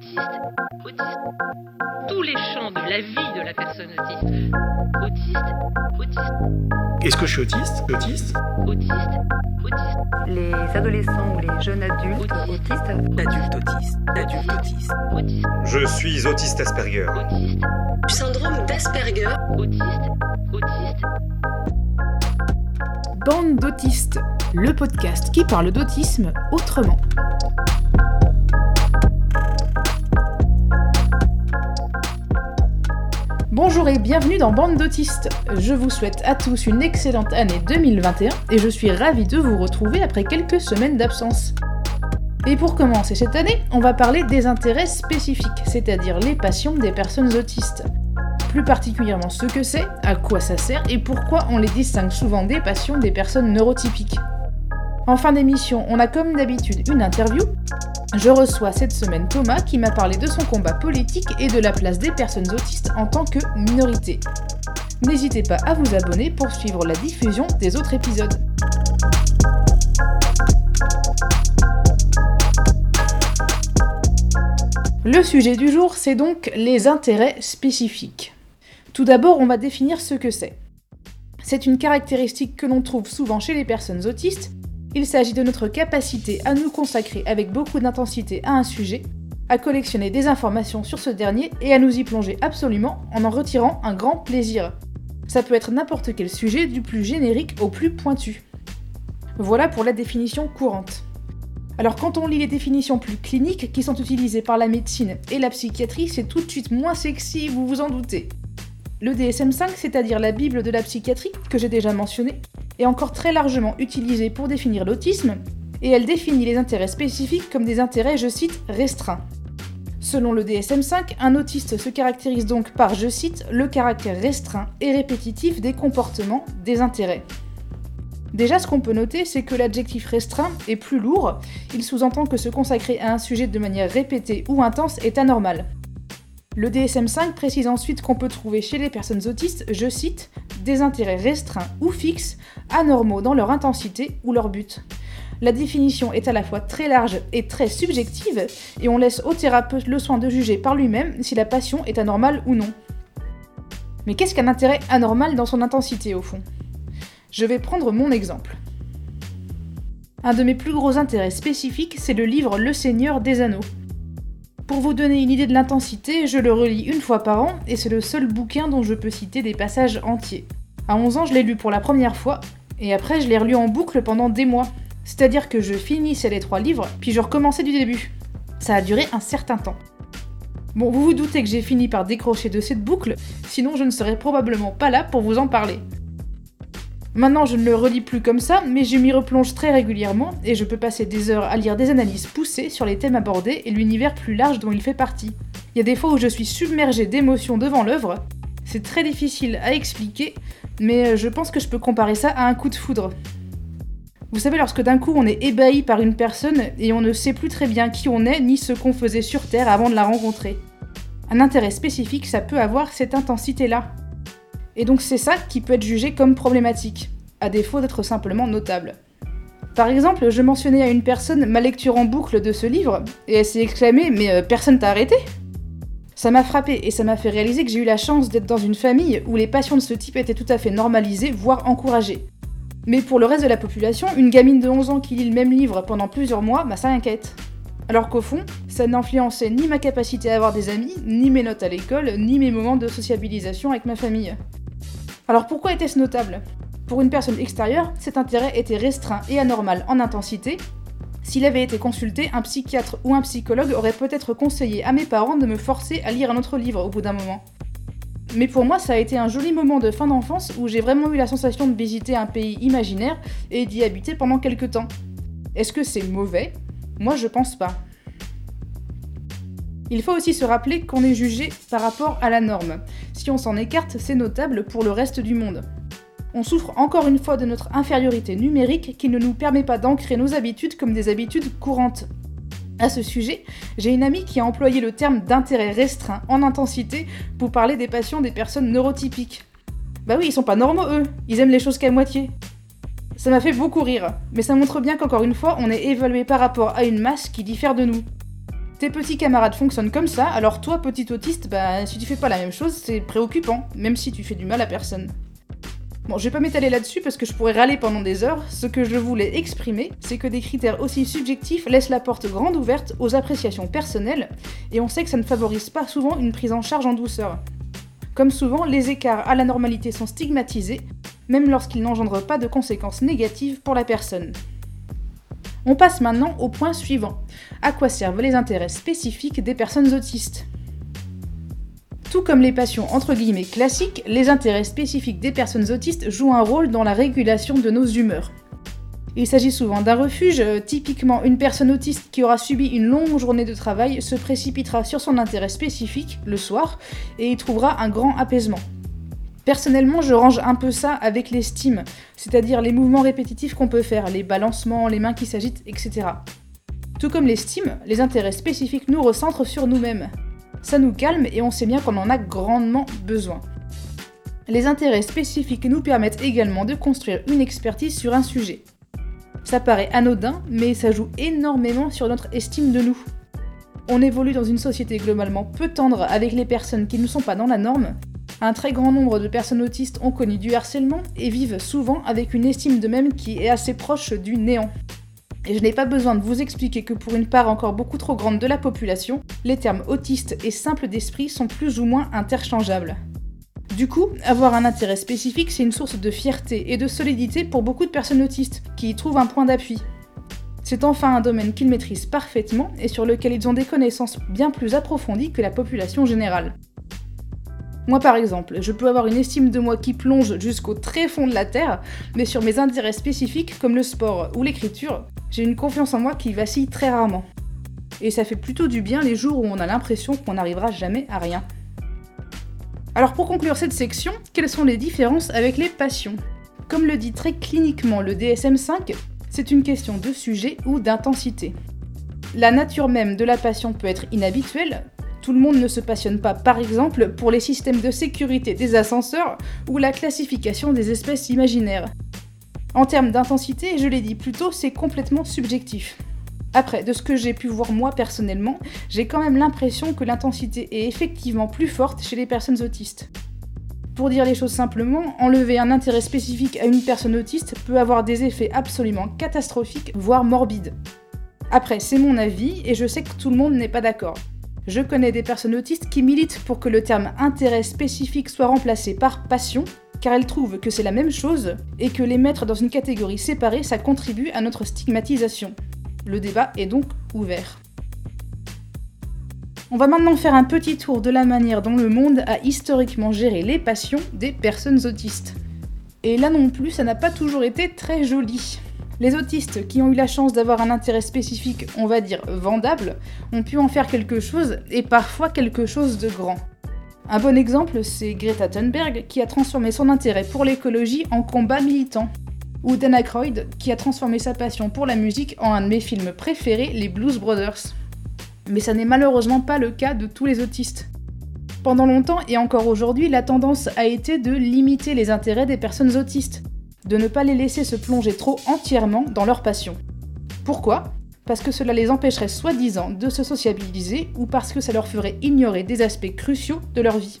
autiste, autiste. Tous les champs de la vie de la personne autiste. Autiste, autiste, Est-ce que je suis autiste Autiste autiste, autiste, les adolescents ou les jeunes adultes Autiste. autistes L'adulte autiste, l'adulte autiste. autiste, Je suis autiste Asperger. autiste, syndrome d'Asperger, autiste, autiste. Bande d'autistes, le podcast qui parle d'autisme autrement. Bonjour et bienvenue dans Bande d'autistes. Je vous souhaite à tous une excellente année 2021 et je suis ravie de vous retrouver après quelques semaines d'absence. Et pour commencer cette année, on va parler des intérêts spécifiques, c'est-à-dire les passions des personnes autistes. Plus particulièrement ce que c'est, à quoi ça sert et pourquoi on les distingue souvent des passions des personnes neurotypiques. En fin d'émission, on a comme d'habitude une interview. Je reçois cette semaine Thomas qui m'a parlé de son combat politique et de la place des personnes autistes en tant que minorité. N'hésitez pas à vous abonner pour suivre la diffusion des autres épisodes. Le sujet du jour, c'est donc les intérêts spécifiques. Tout d'abord, on va définir ce que c'est. C'est une caractéristique que l'on trouve souvent chez les personnes autistes. Il s'agit de notre capacité à nous consacrer avec beaucoup d'intensité à un sujet, à collectionner des informations sur ce dernier et à nous y plonger absolument en en retirant un grand plaisir. Ça peut être n'importe quel sujet, du plus générique au plus pointu. Voilà pour la définition courante. Alors quand on lit les définitions plus cliniques qui sont utilisées par la médecine et la psychiatrie, c'est tout de suite moins sexy, vous vous en doutez. Le DSM5, c'est-à-dire la Bible de la psychiatrie, que j'ai déjà mentionné, est encore très largement utilisée pour définir l'autisme, et elle définit les intérêts spécifiques comme des intérêts, je cite, restreints. Selon le DSM5, un autiste se caractérise donc par, je cite, le caractère restreint et répétitif des comportements, des intérêts. Déjà, ce qu'on peut noter, c'est que l'adjectif restreint est plus lourd, il sous-entend que se consacrer à un sujet de manière répétée ou intense est anormal. Le DSM5 précise ensuite qu'on peut trouver chez les personnes autistes, je cite, des intérêts restreints ou fixes, anormaux dans leur intensité ou leur but. La définition est à la fois très large et très subjective, et on laisse au thérapeute le soin de juger par lui-même si la passion est anormale ou non. Mais qu'est-ce qu'un intérêt anormal dans son intensité au fond? Je vais prendre mon exemple. Un de mes plus gros intérêts spécifiques, c'est le livre Le Seigneur des Anneaux. Pour vous donner une idée de l'intensité, je le relis une fois par an et c'est le seul bouquin dont je peux citer des passages entiers. À 11 ans, je l'ai lu pour la première fois et après je l'ai relu en boucle pendant des mois. C'est-à-dire que je finissais les trois livres puis je recommençais du début. Ça a duré un certain temps. Bon, vous vous doutez que j'ai fini par décrocher de cette boucle, sinon je ne serais probablement pas là pour vous en parler. Maintenant, je ne le relis plus comme ça, mais je m'y replonge très régulièrement et je peux passer des heures à lire des analyses poussées sur les thèmes abordés et l'univers plus large dont il fait partie. Il y a des fois où je suis submergée d'émotions devant l'œuvre. C'est très difficile à expliquer, mais je pense que je peux comparer ça à un coup de foudre. Vous savez, lorsque d'un coup on est ébahi par une personne et on ne sait plus très bien qui on est ni ce qu'on faisait sur Terre avant de la rencontrer. Un intérêt spécifique, ça peut avoir cette intensité-là. Et donc c'est ça qui peut être jugé comme problématique, à défaut d'être simplement notable. Par exemple, je mentionnais à une personne ma lecture en boucle de ce livre, et elle s'est exclamée Mais euh, personne t'a arrêté? Ça m'a frappé et ça m'a fait réaliser que j'ai eu la chance d'être dans une famille où les passions de ce type étaient tout à fait normalisées, voire encouragées. Mais pour le reste de la population, une gamine de 11 ans qui lit le même livre pendant plusieurs mois, bah ça inquiète. Alors qu'au fond, ça n'influençait ni ma capacité à avoir des amis, ni mes notes à l'école, ni mes moments de sociabilisation avec ma famille. Alors pourquoi était-ce notable? Pour une personne extérieure, cet intérêt était restreint et anormal en intensité. S'il avait été consulté, un psychiatre ou un psychologue aurait peut-être conseillé à mes parents de me forcer à lire un autre livre au bout d'un moment. Mais pour moi, ça a été un joli moment de fin d'enfance où j'ai vraiment eu la sensation de visiter un pays imaginaire et d'y habiter pendant quelques temps. Est-ce que c'est mauvais? Moi, je pense pas. Il faut aussi se rappeler qu'on est jugé par rapport à la norme. Si on s'en écarte, c'est notable pour le reste du monde. On souffre encore une fois de notre infériorité numérique qui ne nous permet pas d'ancrer nos habitudes comme des habitudes courantes. À ce sujet, j'ai une amie qui a employé le terme d'intérêt restreint en intensité pour parler des passions des personnes neurotypiques. Bah oui, ils sont pas normaux eux, ils aiment les choses qu'à moitié. Ça m'a fait beaucoup rire, mais ça montre bien qu'encore une fois, on est évalué par rapport à une masse qui diffère de nous. Tes petits camarades fonctionnent comme ça, alors toi, petit autiste, bah si tu fais pas la même chose, c'est préoccupant, même si tu fais du mal à personne. Bon, je vais pas m'étaler là-dessus parce que je pourrais râler pendant des heures. Ce que je voulais exprimer, c'est que des critères aussi subjectifs laissent la porte grande ouverte aux appréciations personnelles, et on sait que ça ne favorise pas souvent une prise en charge en douceur. Comme souvent, les écarts à la normalité sont stigmatisés, même lorsqu'ils n'engendrent pas de conséquences négatives pour la personne. On passe maintenant au point suivant. À quoi servent les intérêts spécifiques des personnes autistes? Tout comme les passions entre guillemets classiques, les intérêts spécifiques des personnes autistes jouent un rôle dans la régulation de nos humeurs. Il s'agit souvent d'un refuge, typiquement une personne autiste qui aura subi une longue journée de travail se précipitera sur son intérêt spécifique le soir et y trouvera un grand apaisement. Personnellement, je range un peu ça avec l'estime, c'est-à-dire les mouvements répétitifs qu'on peut faire, les balancements, les mains qui s'agitent, etc. Tout comme l'estime, les intérêts spécifiques nous recentrent sur nous-mêmes. Ça nous calme et on sait bien qu'on en a grandement besoin. Les intérêts spécifiques nous permettent également de construire une expertise sur un sujet. Ça paraît anodin, mais ça joue énormément sur notre estime de nous. On évolue dans une société globalement peu tendre avec les personnes qui ne sont pas dans la norme. Un très grand nombre de personnes autistes ont connu du harcèlement et vivent souvent avec une estime d'eux-mêmes qui est assez proche du néant. Et je n'ai pas besoin de vous expliquer que pour une part encore beaucoup trop grande de la population, les termes autiste et simple d'esprit sont plus ou moins interchangeables. Du coup, avoir un intérêt spécifique, c'est une source de fierté et de solidité pour beaucoup de personnes autistes, qui y trouvent un point d'appui. C'est enfin un domaine qu'ils maîtrisent parfaitement et sur lequel ils ont des connaissances bien plus approfondies que la population générale. Moi par exemple, je peux avoir une estime de moi qui plonge jusqu'au très fond de la terre, mais sur mes intérêts spécifiques comme le sport ou l'écriture, j'ai une confiance en moi qui vacille très rarement. Et ça fait plutôt du bien les jours où on a l'impression qu'on n'arrivera jamais à rien. Alors pour conclure cette section, quelles sont les différences avec les passions? Comme le dit très cliniquement le DSM5, c'est une question de sujet ou d'intensité. La nature même de la passion peut être inhabituelle, tout le monde ne se passionne pas par exemple pour les systèmes de sécurité des ascenseurs ou la classification des espèces imaginaires. En termes d'intensité, je l'ai dit plus tôt, c'est complètement subjectif. Après, de ce que j'ai pu voir moi personnellement, j'ai quand même l'impression que l'intensité est effectivement plus forte chez les personnes autistes. Pour dire les choses simplement, enlever un intérêt spécifique à une personne autiste peut avoir des effets absolument catastrophiques, voire morbides. Après, c'est mon avis, et je sais que tout le monde n'est pas d'accord. Je connais des personnes autistes qui militent pour que le terme intérêt spécifique soit remplacé par passion, car elles trouvent que c'est la même chose et que les mettre dans une catégorie séparée, ça contribue à notre stigmatisation. Le débat est donc ouvert. On va maintenant faire un petit tour de la manière dont le monde a historiquement géré les passions des personnes autistes. Et là non plus, ça n'a pas toujours été très joli. Les autistes qui ont eu la chance d'avoir un intérêt spécifique, on va dire vendable, ont pu en faire quelque chose, et parfois quelque chose de grand. Un bon exemple, c'est Greta Thunberg qui a transformé son intérêt pour l'écologie en combat militant. Ou Dan Aykroyd qui a transformé sa passion pour la musique en un de mes films préférés, les Blues Brothers. Mais ça n'est malheureusement pas le cas de tous les autistes. Pendant longtemps et encore aujourd'hui, la tendance a été de limiter les intérêts des personnes autistes, de ne pas les laisser se plonger trop entièrement dans leur passion. Pourquoi? Parce que cela les empêcherait soi-disant de se sociabiliser ou parce que ça leur ferait ignorer des aspects cruciaux de leur vie.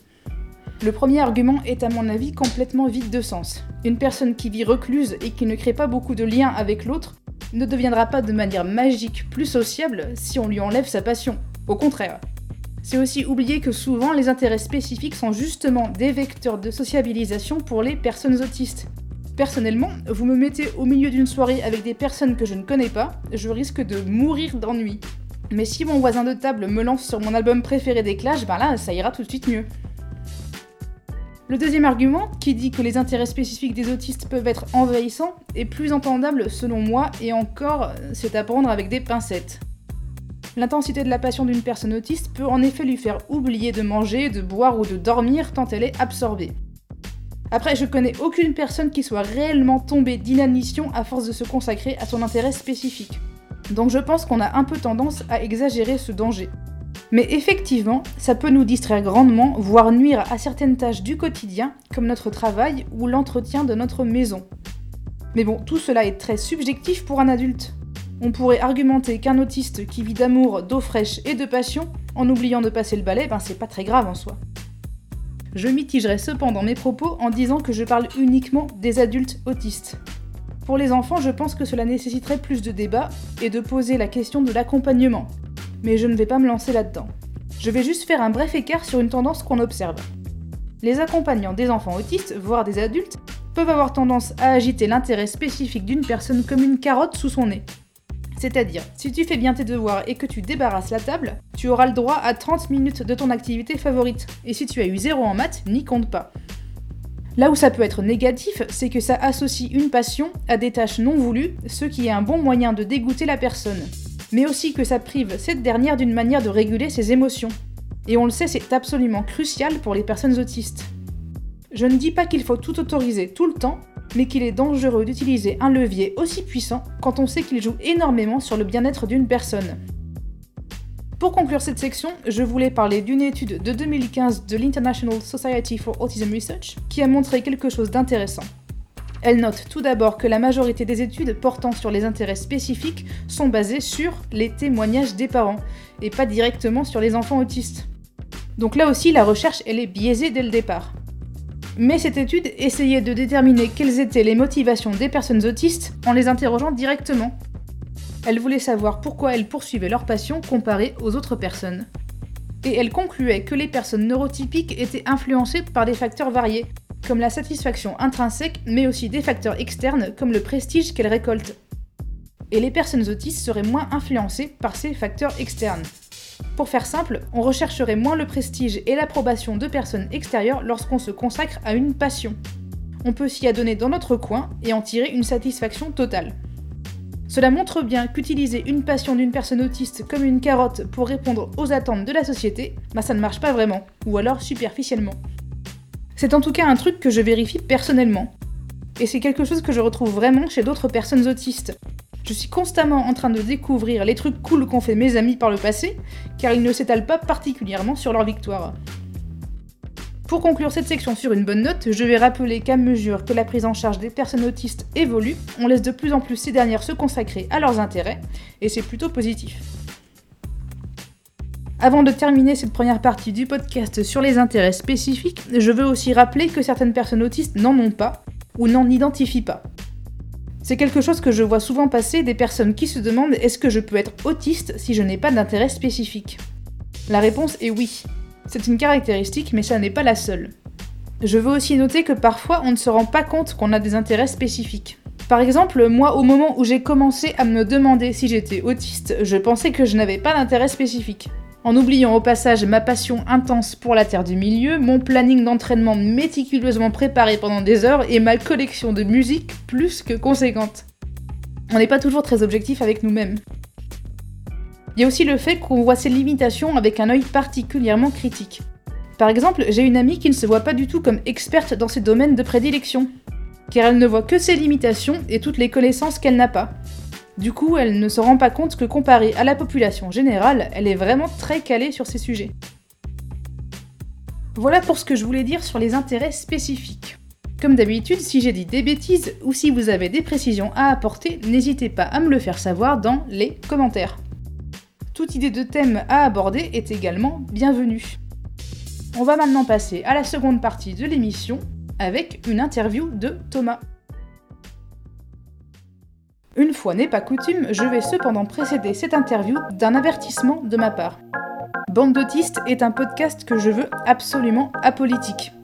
Le premier argument est à mon avis complètement vide de sens. Une personne qui vit recluse et qui ne crée pas beaucoup de liens avec l'autre ne deviendra pas de manière magique plus sociable si on lui enlève sa passion. Au contraire. C'est aussi oublier que souvent les intérêts spécifiques sont justement des vecteurs de sociabilisation pour les personnes autistes. Personnellement, vous me mettez au milieu d'une soirée avec des personnes que je ne connais pas, je risque de mourir d'ennui. Mais si mon voisin de table me lance sur mon album préféré des Clash, ben là, ça ira tout de suite mieux. Le deuxième argument, qui dit que les intérêts spécifiques des autistes peuvent être envahissants, est plus entendable selon moi, et encore, c'est à prendre avec des pincettes. L'intensité de la passion d'une personne autiste peut en effet lui faire oublier de manger, de boire ou de dormir tant elle est absorbée. Après, je connais aucune personne qui soit réellement tombée d'inanition à force de se consacrer à son intérêt spécifique. Donc je pense qu'on a un peu tendance à exagérer ce danger. Mais effectivement, ça peut nous distraire grandement, voire nuire à certaines tâches du quotidien, comme notre travail ou l'entretien de notre maison. Mais bon, tout cela est très subjectif pour un adulte. On pourrait argumenter qu'un autiste qui vit d'amour, d'eau fraîche et de passion, en oubliant de passer le balai, ben c'est pas très grave en soi. Je mitigerai cependant mes propos en disant que je parle uniquement des adultes autistes. Pour les enfants, je pense que cela nécessiterait plus de débat et de poser la question de l'accompagnement. Mais je ne vais pas me lancer là-dedans. Je vais juste faire un bref écart sur une tendance qu'on observe. Les accompagnants des enfants autistes, voire des adultes, peuvent avoir tendance à agiter l'intérêt spécifique d'une personne comme une carotte sous son nez. C'est-à-dire, si tu fais bien tes devoirs et que tu débarrasses la table, tu auras le droit à 30 minutes de ton activité favorite. Et si tu as eu zéro en maths, n'y compte pas. Là où ça peut être négatif, c'est que ça associe une passion à des tâches non voulues, ce qui est un bon moyen de dégoûter la personne. Mais aussi que ça prive cette dernière d'une manière de réguler ses émotions. Et on le sait, c'est absolument crucial pour les personnes autistes. Je ne dis pas qu'il faut tout autoriser tout le temps, mais qu'il est dangereux d'utiliser un levier aussi puissant quand on sait qu'il joue énormément sur le bien-être d'une personne. Pour conclure cette section, je voulais parler d'une étude de 2015 de l'International Society for Autism Research qui a montré quelque chose d'intéressant. Elle note tout d'abord que la majorité des études portant sur les intérêts spécifiques sont basées sur les témoignages des parents, et pas directement sur les enfants autistes. Donc là aussi, la recherche, elle est biaisée dès le départ. Mais cette étude essayait de déterminer quelles étaient les motivations des personnes autistes en les interrogeant directement. Elle voulait savoir pourquoi elles poursuivaient leur passion comparée aux autres personnes. Et elle concluait que les personnes neurotypiques étaient influencées par des facteurs variés, comme la satisfaction intrinsèque, mais aussi des facteurs externes comme le prestige qu'elles récoltent. Et les personnes autistes seraient moins influencées par ces facteurs externes. Pour faire simple, on rechercherait moins le prestige et l'approbation de personnes extérieures lorsqu'on se consacre à une passion. On peut s'y adonner dans notre coin et en tirer une satisfaction totale. Cela montre bien qu'utiliser une passion d'une personne autiste comme une carotte pour répondre aux attentes de la société, bah ça ne marche pas vraiment, ou alors superficiellement. C'est en tout cas un truc que je vérifie personnellement. Et c'est quelque chose que je retrouve vraiment chez d'autres personnes autistes. Je suis constamment en train de découvrir les trucs cool qu'ont fait mes amis par le passé, car ils ne s'étalent pas particulièrement sur leur victoire. Pour conclure cette section sur une bonne note, je vais rappeler qu'à mesure que la prise en charge des personnes autistes évolue, on laisse de plus en plus ces dernières se consacrer à leurs intérêts, et c'est plutôt positif. Avant de terminer cette première partie du podcast sur les intérêts spécifiques, je veux aussi rappeler que certaines personnes autistes n'en ont pas, ou n'en identifient pas. C'est quelque chose que je vois souvent passer des personnes qui se demandent est-ce que je peux être autiste si je n'ai pas d'intérêt spécifique? La réponse est oui. C'est une caractéristique, mais ça n'est pas la seule. Je veux aussi noter que parfois on ne se rend pas compte qu'on a des intérêts spécifiques. Par exemple, moi, au moment où j'ai commencé à me demander si j'étais autiste, je pensais que je n'avais pas d'intérêt spécifique. En oubliant au passage ma passion intense pour la Terre du Milieu, mon planning d'entraînement méticuleusement préparé pendant des heures et ma collection de musique plus que conséquente. On n'est pas toujours très objectif avec nous-mêmes. Il y a aussi le fait qu'on voit ces limitations avec un œil particulièrement critique. Par exemple, j'ai une amie qui ne se voit pas du tout comme experte dans ses domaines de prédilection, car elle ne voit que ses limitations et toutes les connaissances qu'elle n'a pas. Du coup, elle ne se rend pas compte que comparée à la population générale, elle est vraiment très calée sur ces sujets. Voilà pour ce que je voulais dire sur les intérêts spécifiques. Comme d'habitude, si j'ai dit des bêtises ou si vous avez des précisions à apporter, n'hésitez pas à me le faire savoir dans les commentaires. Toute idée de thème à aborder est également bienvenue. On va maintenant passer à la seconde partie de l'émission avec une interview de Thomas. Une fois n'est pas coutume, je vais cependant précéder cette interview d'un avertissement de ma part. Bande d'autistes est un podcast que je veux absolument apolitique.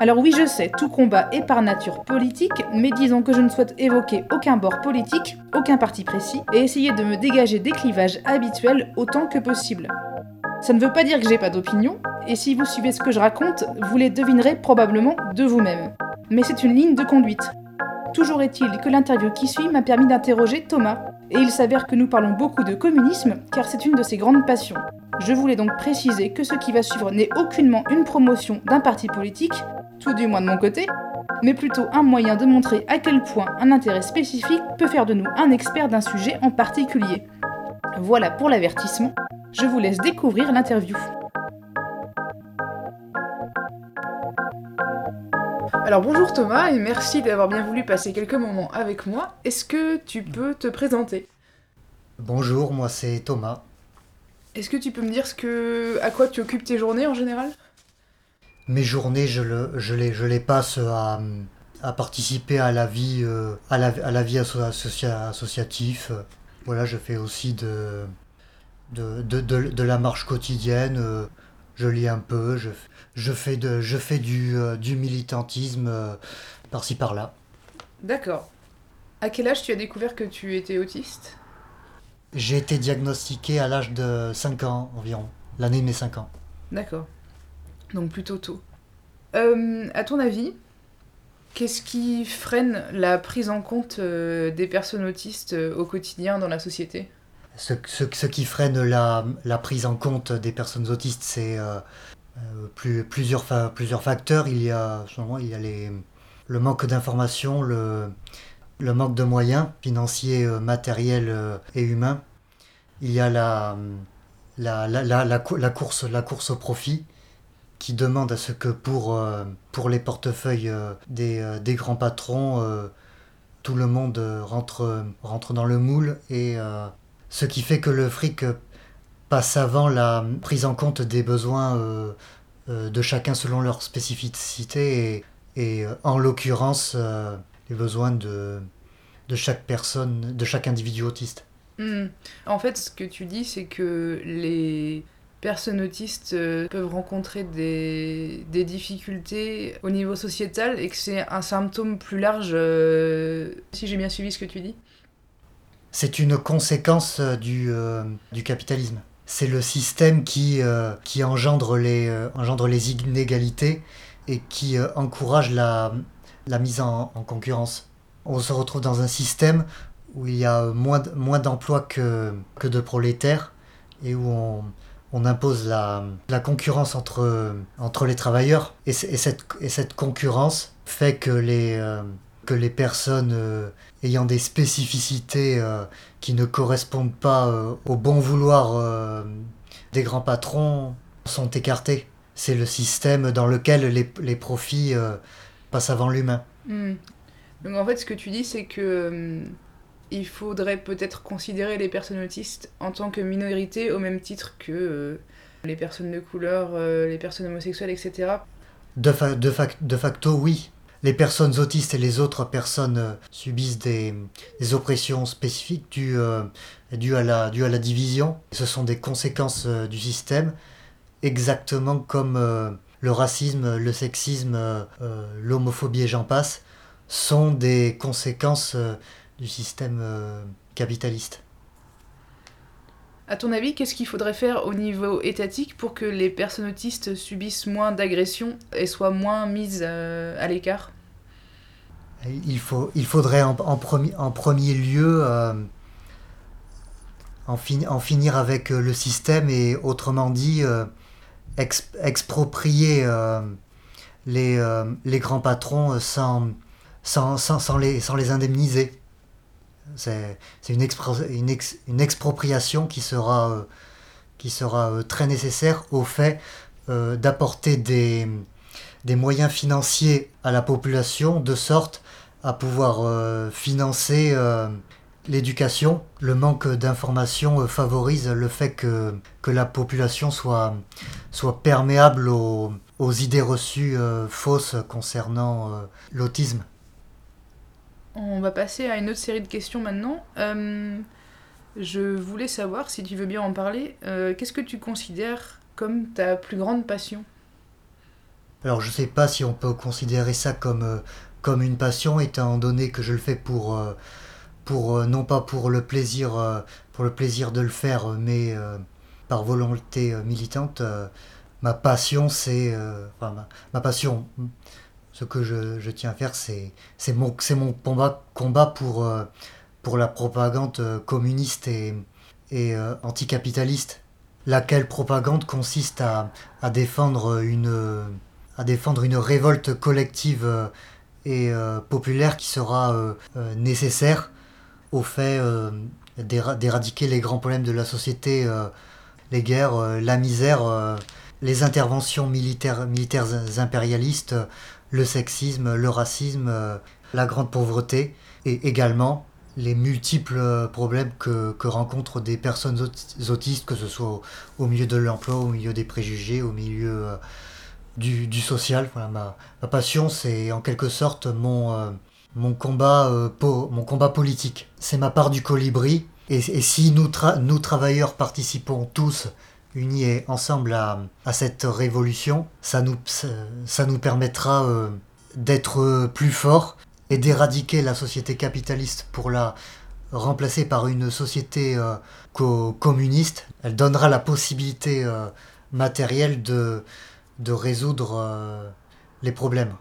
Alors oui, je sais, tout combat est par nature politique, mais disons que je ne souhaite évoquer aucun bord politique, aucun parti précis, et essayer de me dégager des clivages habituels autant que possible. Ça ne veut pas dire que j'ai pas d'opinion, et si vous suivez ce que je raconte, vous les devinerez probablement de vous-même. Mais c'est une ligne de conduite. Toujours est-il que l'interview qui suit m'a permis d'interroger Thomas, et il s'avère que nous parlons beaucoup de communisme, car c'est une de ses grandes passions. Je voulais donc préciser que ce qui va suivre n'est aucunement une promotion d'un parti politique, tout du moins de mon côté, mais plutôt un moyen de montrer à quel point un intérêt spécifique peut faire de nous un expert d'un sujet en particulier. Voilà pour l'avertissement, je vous laisse découvrir l'interview. Alors bonjour Thomas et merci d'avoir bien voulu passer quelques moments avec moi. Est-ce que tu peux te présenter? Bonjour, moi c'est Thomas. Est-ce que tu peux me dire ce que, à quoi tu occupes tes journées en général? Mes journées, je, le, je, les, je les passe à, à participer à la vie, euh, à la, à la vie asso- associa- associative. Voilà, je fais aussi de, de, de, de, de la marche quotidienne. euh, Je lis un peu, je, je fais, de, je fais du, euh, du militantisme euh, par-ci par-là. D'accord. À quel âge tu as découvert que tu étais autiste? J'ai été diagnostiqué à l'âge de 5 ans environ, l'année de mes 5 ans. D'accord. Donc plutôt tôt. Euh, à ton avis, qu'est-ce qui freine la prise en compte des personnes autistes au quotidien dans la société? Ce, ce, ce qui freine la, la prise en compte des personnes autistes, c'est euh, euh, plus, plusieurs, plusieurs facteurs. Il y a, il y a les, le manque d'informations, le, le manque de moyens financiers, euh, matériels et humains. Il y a la, la, la, la, la, cou- la course, la course au profit qui demande à ce que pour, pour les portefeuilles des, des grands patrons, tout le monde rentre, rentre dans le moule et ce qui fait que le fric passe avant la prise en compte des besoins euh, euh, de chacun selon leur spécificité et, euh, en l'occurrence les besoins de, de chaque personne, de chaque individu autiste. Hmm. En fait, ce que tu dis, c'est que les personnes autistes peuvent rencontrer des, des difficultés au niveau sociétal et que c'est un symptôme plus large, si j'ai bien suivi ce que tu dis. C'est une conséquence euh, du, euh, du capitalisme. C'est le système qui, euh, qui engendre, les, engendre les inégalités et qui encourage la, la mise en, en concurrence. On se retrouve dans un système où il y a moins, moins d'emplois que, que de prolétaires et où on, on impose la, la concurrence entre, entre les travailleurs. Et, cette, et cette concurrence fait que les, que les personnes euh, ayant des spécificités euh, qui ne correspondent pas euh, au bon vouloir des grands patrons sont écartées. C'est le système dans lequel les, les profits passent avant l'humain. Hmm. Donc en fait, ce que tu dis, c'est que hum, il faudrait peut-être considérer les personnes autistes en tant que minorité au même titre que les personnes de couleur, les personnes homosexuelles, etc. De, fa- de, fac- de facto, oui. Les personnes autistes et les autres personnes euh, subissent des, oppressions spécifiques dues, euh, dues, à la, division. Ce sont des conséquences euh, du système, exactement comme le racisme, le sexisme, l'homophobie et j'en passe, sont des conséquences du système capitaliste. À ton avis, qu'est-ce qu'il faudrait faire au niveau étatique pour que les personnes autistes subissent moins d'agressions et soient moins mises à l'écart? Il, faut, il faudrait en, en, en premier lieu euh, en, fin- en finir avec euh, le système et autrement dit euh, ex- exproprier les, les grands patrons sans, sans, sans, sans les, sans les indemniser. C'est une, une, ex- une expropriation qui sera, qui sera très nécessaire au fait d'apporter des, des moyens financiers à la population de sorte à pouvoir euh, financer euh, l'éducation. Le manque d'information euh, favorise le fait que, que la population soit, soit perméable aux, idées reçues fausses concernant l'autisme. On va passer à une autre série de questions maintenant. Je voulais savoir, si tu veux bien en parler, qu'est-ce que tu considères comme ta plus grande passion? Alors je sais pas si on peut considérer ça comme, euh, comme une passion étant donné que je le fais pour, euh, pour euh, non pas pour le plaisir pour le plaisir de le faire mais par volonté militante ma passion c'est enfin ma, ma passion. Ce que je, je tiens à faire c'est mon mon combat combat pour pour la propagande communiste et et anticapitaliste. Laquelle propagande consiste à, à défendre une à défendre une révolte collective euh, et euh, populaire qui sera euh, nécessaire au fait d'éra- d'éradiquer les grands problèmes de la société, les guerres, la misère, les interventions militaires, impérialistes, le sexisme, le racisme, la grande pauvreté, et également les multiples problèmes que, rencontrent des personnes aut- autistes, que ce soit au, milieu de l'emploi, au milieu des préjugés, au milieu du, social. Voilà, ma, ma passion, c'est en quelque sorte mon, euh, mon, combat, euh, po- mon combat politique. C'est ma part du colibri. Et, si nous, tra- nous, travailleurs, participons tous unis et ensemble à, à cette révolution, ça nous, ça, nous permettra euh, d'être plus forts et d'éradiquer la société capitaliste pour la remplacer par une société co- communiste. Elle donnera la possibilité matérielle de, de résoudre euh, les problèmes.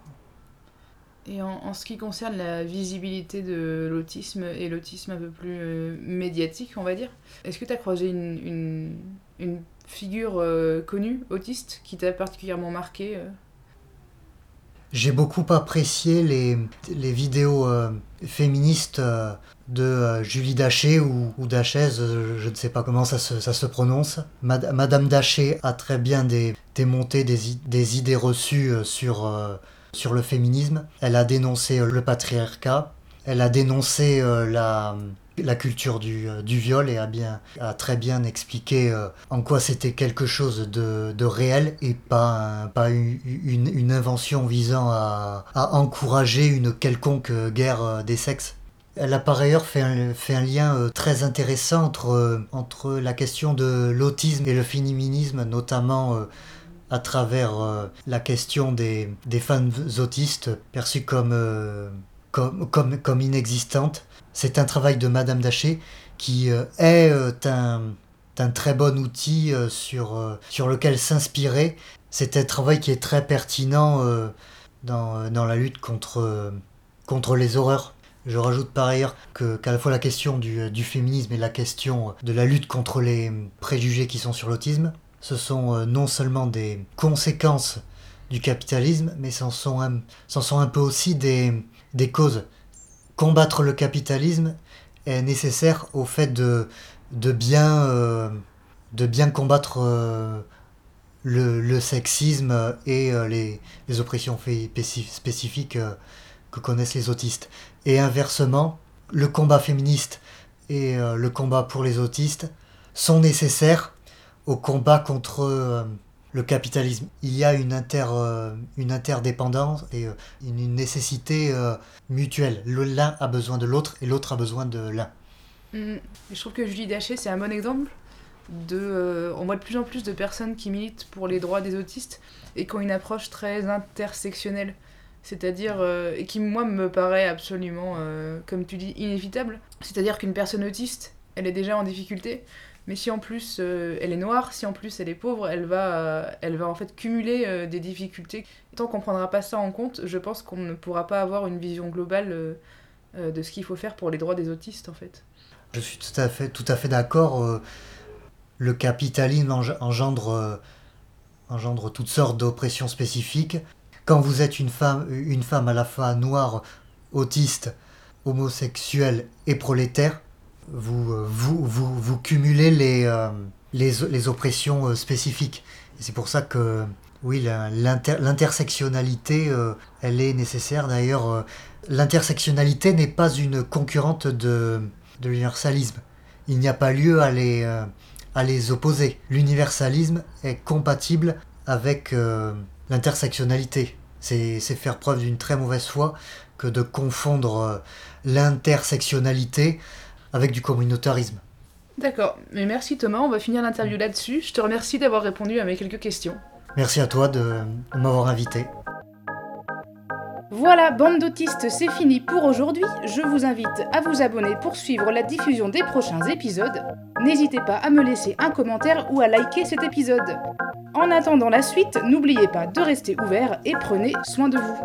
Et en, ce qui concerne la visibilité de l'autisme et l'autisme un peu plus euh, médiatique, on va dire, est-ce que tu as croisé une, une, figure euh, connue, autiste, qui t'a particulièrement marqué J'ai beaucoup apprécié les, les vidéos euh, féministes euh, de euh, Julie Daché ou, ou je ne sais pas comment ça se, ça se prononce. Mad- Madame Daché a très bien dé- démonté des, des idées reçues sur, sur le féminisme. Elle a dénoncé le patriarcat. Elle a dénoncé la, la culture du, euh, du viol et a, bien, a très bien expliqué euh, en quoi c'était quelque chose de, de réel et pas, pas une, une, invention visant à, à encourager une quelconque euh, guerre des sexes. Elle a par ailleurs fait un, fait un lien très intéressant entre, entre la question de l'autisme et le féminisme, notamment à travers la question des, des femmes autistes perçues comme, comme, comme, comme inexistantes. C'est un travail de Madame Daché qui euh, est euh, un, un très bon outil euh, sur, sur lequel s'inspirer. C'est un travail qui est très pertinent dans, dans la lutte contre, contre les horreurs. Je rajoute par ailleurs qu'à la fois la question du, du féminisme et la question de la lutte contre les préjugés qui sont sur l'autisme, ce sont non seulement des conséquences du capitalisme, mais c'en sont sont un peu aussi des, des causes. Combattre le capitalisme est nécessaire au fait de, euh, bien combattre euh, le, sexisme et euh, les, oppressions spécifiques que connaissent les autistes. Et inversement, le combat féministe et le combat pour les autistes sont nécessaires au combat contre le capitalisme. Il y a une, inter, euh, une interdépendance et euh, une, nécessité euh, mutuelle. Le- L'un a besoin de l'autre et l'autre a besoin de l'un. Mm. Je trouve que Julie Daché, c'est un bon exemple. De, on voit de plus en plus de personnes qui militent pour les droits des autistes et qui ont une approche très intersectionnelle. C'est-à-dire, et qui moi me paraît absolument, comme tu dis, inévitable. C'est-à-dire qu'une personne autiste, elle est déjà en difficulté, mais si en plus euh, elle est noire, si en plus elle est pauvre, elle va, euh, elle va en fait cumuler euh, des difficultés. Tant qu'on prendra pas ça en compte, je pense qu'on ne pourra pas avoir une vision globale de ce qu'il faut faire pour les droits des autistes en fait. Je suis tout à fait, tout à fait d'accord. le capitalisme eng- engendre, engendre toutes sortes d'oppressions spécifiques. Quand vous êtes une femme, une femme à la fois noire, autiste, homosexuelle et prolétaire, vous, euh, vous, vous, vous cumulez les, euh, les, oppressions euh, spécifiques. C'est pour ça que, oui, l'intersectionnalité, elle est nécessaire. D'ailleurs, l'intersectionnalité n'est pas une concurrente de, de l'universalisme. Il n'y a pas lieu à les, à les opposer. L'universalisme est compatible avec l'intersectionnalité. C'est faire preuve d'une très mauvaise foi que de confondre l'intersectionnalité avec du communautarisme. D'accord, mais merci Thomas, on va finir l'interview là-dessus. Je te remercie d'avoir répondu à mes quelques questions. Merci à toi de, de m'avoir invité. Voilà, bande d'autistes, c'est fini pour aujourd'hui. Je vous invite à vous abonner pour suivre la diffusion des prochains épisodes. N'hésitez pas à me laisser un commentaire ou à liker cet épisode. En attendant la suite, n'oubliez pas de rester ouvert et prenez soin de vous.